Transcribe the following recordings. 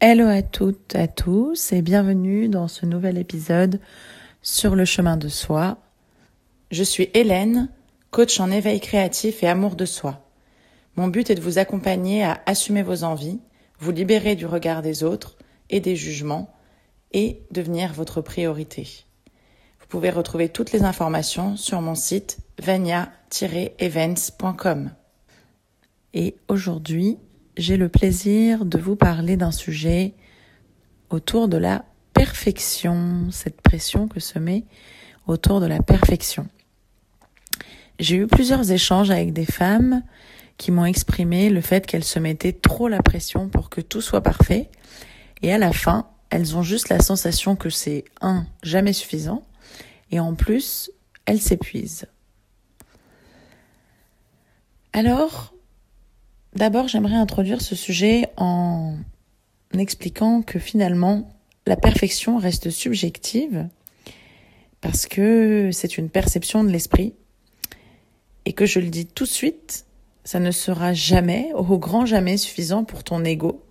Hello à toutes, à tous et bienvenue dans ce nouvel épisode sur le chemin de soi. Je suis Hélène, coach en éveil créatif et amour de soi. Mon but est de vous accompagner à assumer vos envies, vous libérer du regard des autres et des jugements et devenir votre priorité. Vous pouvez retrouver toutes les informations sur mon site vania-events.com. Et aujourd'hui, j'ai le plaisir de vous parler d'un sujet autour de la perfection, cette pression que se met autour de la perfection. J'ai eu plusieurs échanges avec des femmes qui m'ont exprimé le fait qu'elles se mettaient trop la pression pour que tout soit parfait et à la fin, elles ont juste la sensation que c'est un, jamais suffisant et en plus, elles s'épuisent. Alors, D'abord, j'aimerais introduire ce sujet en expliquant que finalement, la perfection reste subjective parce que c'est une perception de l'esprit et que je le dis tout de suite, ça ne sera jamais, au grand jamais suffisant pour ton ego,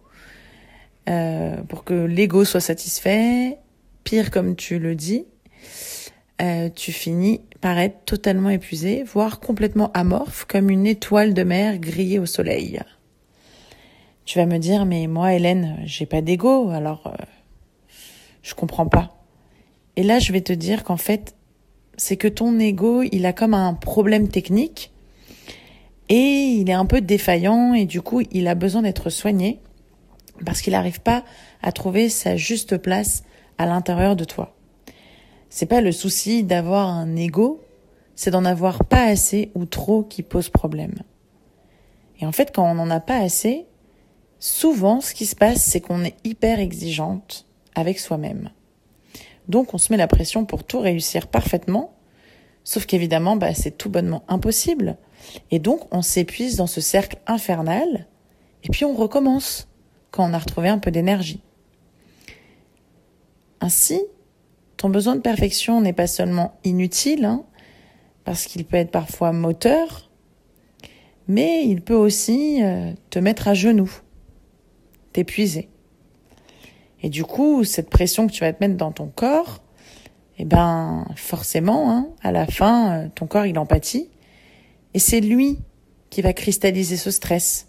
euh, pour que l'ego soit satisfait, pire comme tu le dis, euh, tu finis par être totalement épuisé, voire complètement amorphe, comme une étoile de mer grillée au soleil. Tu vas me dire, mais moi, Hélène, j'ai pas d'ego, alors euh, je comprends pas. Et là, je vais te dire qu'en fait, c'est que ton ego, il a comme un problème technique et il est un peu défaillant et du coup, il a besoin d'être soigné parce qu'il n'arrive pas à trouver sa juste place à l'intérieur de toi. C'est pas le souci d'avoir un ego, c'est d'en avoir pas assez ou trop qui pose problème. Et en fait, quand on n'en a pas assez, souvent, ce qui se passe, c'est qu'on est hyper exigeante avec soi-même. Donc, on se met la pression pour tout réussir parfaitement, sauf qu'évidemment, bah, c'est tout bonnement impossible. Et donc, on s'épuise dans ce cercle infernal, et puis on recommence quand on a retrouvé un peu d'énergie. Ainsi, ton besoin de perfection n'est pas seulement inutile, hein, parce qu'il peut être parfois moteur, mais il peut aussi euh, te mettre à genoux, t'épuiser. Et du coup, cette pression que tu vas te mettre dans ton corps, eh ben, forcément, hein, à la fin, euh, ton corps, il empathie. Et c'est lui qui va cristalliser ce stress,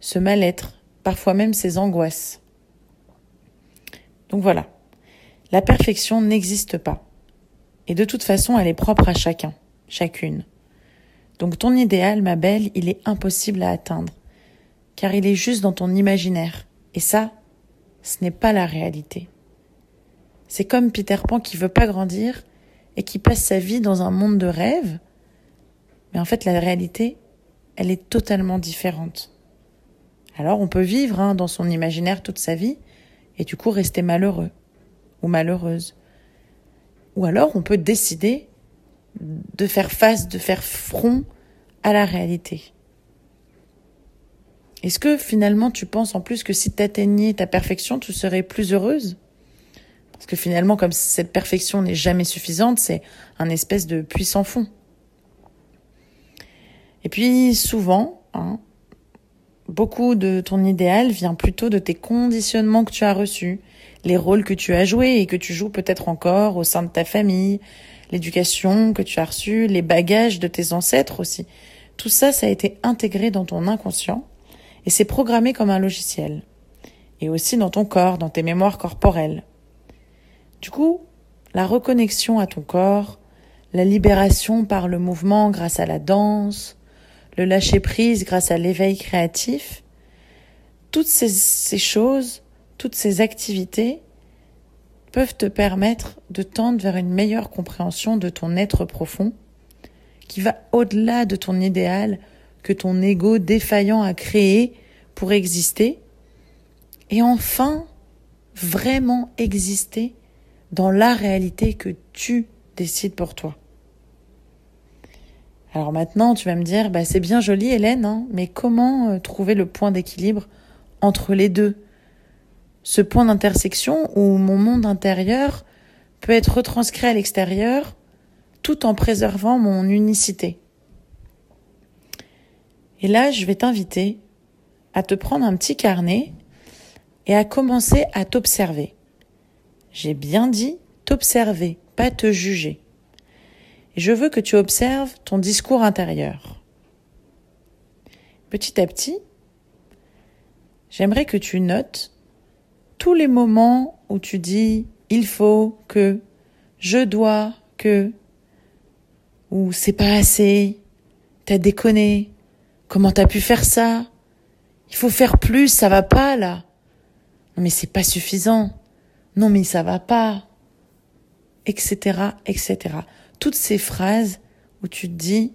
ce mal-être, parfois même ces angoisses. Donc voilà. La perfection n'existe pas. Et de toute façon, elle est propre à chacun, chacune. Donc ton idéal, ma belle, il est impossible à atteindre, car il est juste dans ton imaginaire. Et ça, ce n'est pas la réalité. C'est comme Peter Pan qui veut pas grandir et qui passe sa vie dans un monde de rêve, mais en fait la réalité, elle est totalement différente. Alors on peut vivre hein, dans son imaginaire toute sa vie et du coup rester malheureux ou malheureuse. Ou alors on peut décider de faire face, de faire front à la réalité. Est-ce que finalement tu penses en plus que si tu atteignais ta perfection, tu serais plus heureuse? Parce que finalement, comme cette perfection n'est jamais suffisante, c'est un espèce de puissant fond. Et puis souvent, hein, beaucoup de ton idéal vient plutôt de tes conditionnements que tu as reçus, les rôles que tu as joués et que tu joues peut-être encore au sein de ta famille, l'éducation que tu as reçue, les bagages de tes ancêtres aussi. Tout ça, ça a été intégré dans ton inconscient et c'est programmé comme un logiciel. Et aussi dans ton corps, dans tes mémoires corporelles. Du coup, la reconnexion à ton corps, la libération par le mouvement grâce à la danse, le lâcher prise grâce à l'éveil créatif, toutes ces, ces choses toutes ces activités peuvent te permettre de tendre vers une meilleure compréhension de ton être profond, qui va au-delà de ton idéal que ton ego défaillant a créé pour exister, et enfin vraiment exister dans la réalité que tu décides pour toi. Alors maintenant, tu vas me dire, bah, c'est bien joli Hélène, hein, mais comment euh, trouver le point d'équilibre entre les deux? Ce point d'intersection où mon monde intérieur peut être retranscrit à l'extérieur tout en préservant mon unicité. Et là, je vais t'inviter à te prendre un petit carnet et à commencer à t'observer. J'ai bien dit t'observer, pas te juger. Je veux que tu observes ton discours intérieur. Petit à petit, j'aimerais que tu notes tous les moments où tu dis il faut que, je dois que, ou c'est pas assez, t'as déconné, comment t'as pu faire ça, il faut faire plus, ça va pas là. Non mais c'est pas suffisant. Non mais ça va pas. Etc. etc. Toutes ces phrases où tu te dis,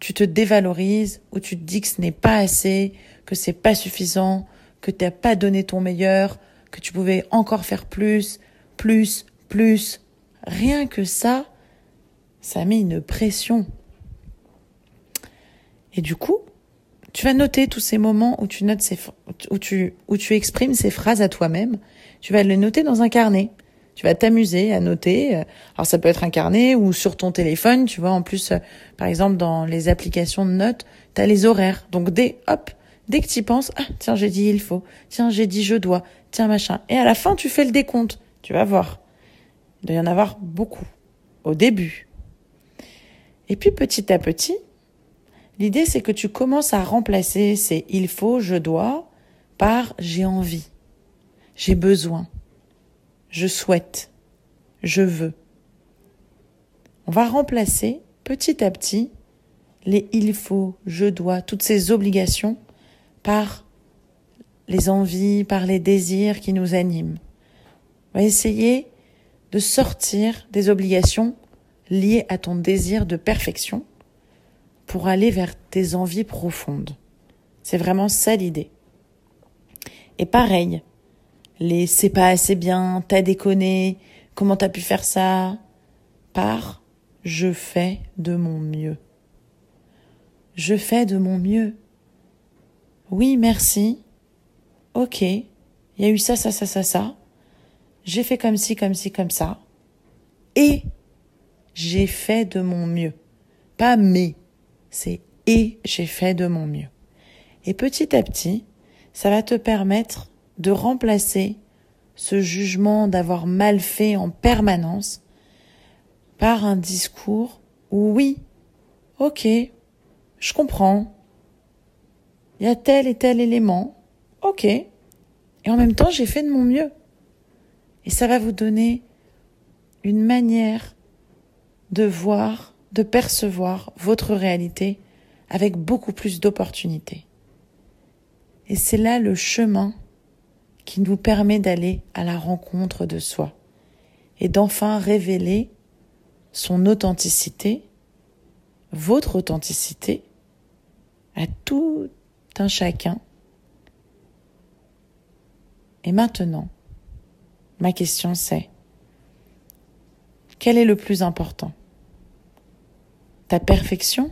tu te dévalorises, où tu te dis que ce n'est pas assez, que c'est pas suffisant, que tu n'as pas donné ton meilleur, que tu pouvais encore faire plus, plus, plus. Rien que ça, ça met une pression. Et du coup, tu vas noter tous ces moments où tu notes ces, où tu, où tu exprimes ces phrases à toi-même. Tu vas les noter dans un carnet. Tu vas t'amuser à noter. Alors ça peut être un carnet ou sur ton téléphone. Tu vois, en plus, par exemple, dans les applications de notes, tu as les horaires. Donc dès, hop, dès que tu penses, ah, tiens, j'ai dit il faut. Tiens, j'ai dit je dois. Tiens, machin. Et à la fin, tu fais le décompte. Tu vas voir. Il doit y en avoir beaucoup. Au début. Et puis petit à petit, l'idée c'est que tu commences à remplacer ces il faut, je dois par j'ai envie, j'ai besoin, je souhaite, je veux. On va remplacer petit à petit les il faut, je dois, toutes ces obligations par les envies, par les désirs qui nous animent. Essayer de sortir des obligations liées à ton désir de perfection pour aller vers tes envies profondes. C'est vraiment ça l'idée. Et pareil, les c'est pas assez bien, t'as déconné, comment t'as pu faire ça? Par je fais de mon mieux. Je fais de mon mieux. Oui, merci. Ok, il y a eu ça, ça, ça, ça, ça. J'ai fait comme ci, comme ci, comme ça. Et j'ai fait de mon mieux. Pas mais, c'est et j'ai fait de mon mieux. Et petit à petit, ça va te permettre de remplacer ce jugement d'avoir mal fait en permanence par un discours où oui, ok, je comprends, il y a tel et tel élément, ok, et en même temps j'ai fait de mon mieux. Et ça va vous donner une manière de voir, de percevoir votre réalité avec beaucoup plus d'opportunités. Et c'est là le chemin qui nous permet d'aller à la rencontre de soi et d'enfin révéler son authenticité, votre authenticité, à tout un chacun. Et maintenant, ma question c'est, quel est le plus important? Ta perfection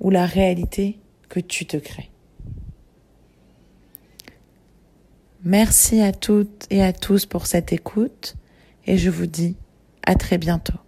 ou la réalité que tu te crées? Merci à toutes et à tous pour cette écoute et je vous dis à très bientôt.